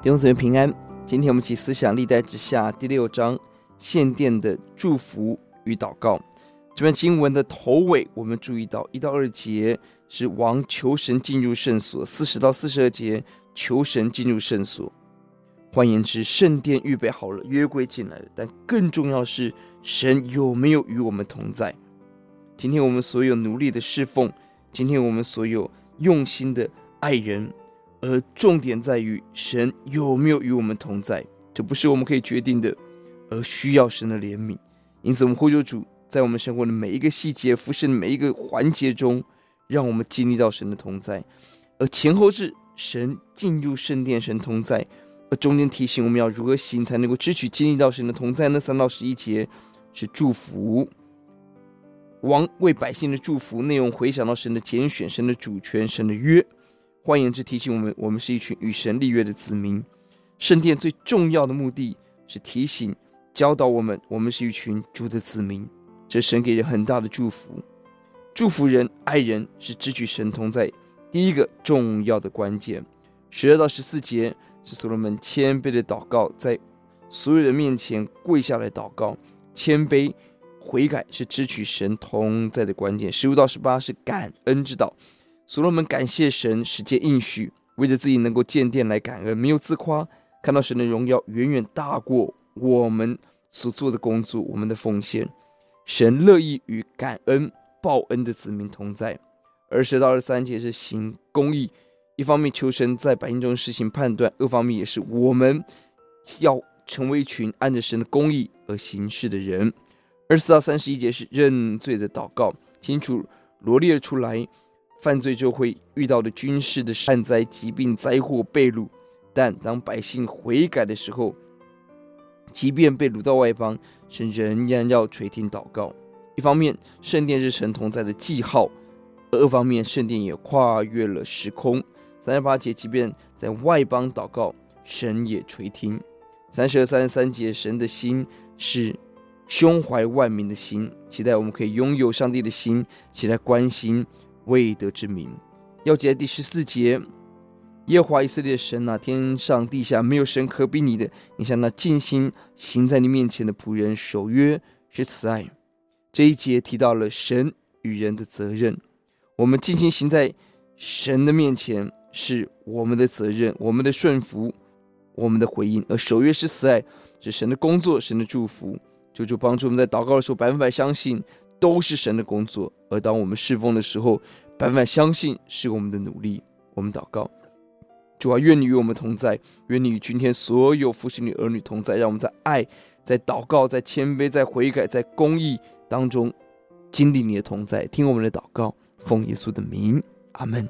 弟兄姊妹平安，今天我们一起思想历代之下第六章献殿的祝福与祷告。这篇经文的头尾，我们注意到一到二节是王求神进入圣所，四十到四十二节求神进入圣所。换言之，圣殿预备好了，约柜进来了，但更重要是神有没有与我们同在？今天我们所有努力的侍奉，今天我们所有用心的爱人。而重点在于神有没有与我们同在，这不是我们可以决定的，而需要神的怜悯。因此，我们呼求主在我们生活的每一个细节、服侍的每一个环节中，让我们经历到神的同在。而前后是神进入圣殿，神同在；而中间提醒我们要如何行才能够支取经历到神的同在呢？三到十一节是祝福，王为百姓的祝福内容，回想到神的拣选、神的主权、神的约。换言之，提醒我们，我们是一群与神立约的子民。圣殿最重要的目的是提醒、教导我们，我们是一群主的子民。这神给人很大的祝福，祝福人、爱人是支取神同在第一个重要的关键。十二到十四节是所罗门谦卑的祷告，在所有人面前跪下来祷告，谦卑悔改是支取神同在的关键。十五到十八是感恩之道。所罗门感谢神，实践应许，为着自己能够建殿来感恩，没有自夸，看到神的荣耀远远大过我们所做的工作，我们的奉献。神乐意与感恩报恩的子民同在。二十到二十三节是行公义，一方面求神在百姓中实行判断，二方面也是我们要成为一群按着神的公义而行事的人。二十四到三十一节是认罪的祷告，清楚罗列出来。犯罪就会遇到的军事的旱灾、疾病、灾祸、被掳，但当百姓悔改的时候，即便被掳到外邦，神仍然要垂听祷告。一方面，圣殿是神同在的记号；二方面，圣殿也跨越了时空。三十八节，即便在外邦祷告，神也垂听。三十二、三十三节，神的心是胸怀万民的心，期待我们可以拥有上帝的心，期待关心。未得之名，要记在第十四节，耶和华以色列的神啊，天上地下没有神可比你的。你像那尽心行在你面前的仆人守约是慈爱。这一节提到了神与人的责任，我们尽心行在神的面前是我们的责任，我们的顺服，我们的回应。而守约是慈爱，是神的工作，神的祝福。求主帮助我们在祷告的时候百分百相信。都是神的工作，而当我们侍奉的时候，百分百相信是我们的努力。我们祷告，主啊，愿你与我们同在，愿你与今天所有服侍你儿女同在，让我们在爱、在祷告、在谦卑、在悔改、在公义当中经历你的同在。听我们的祷告，奉耶稣的名，阿门。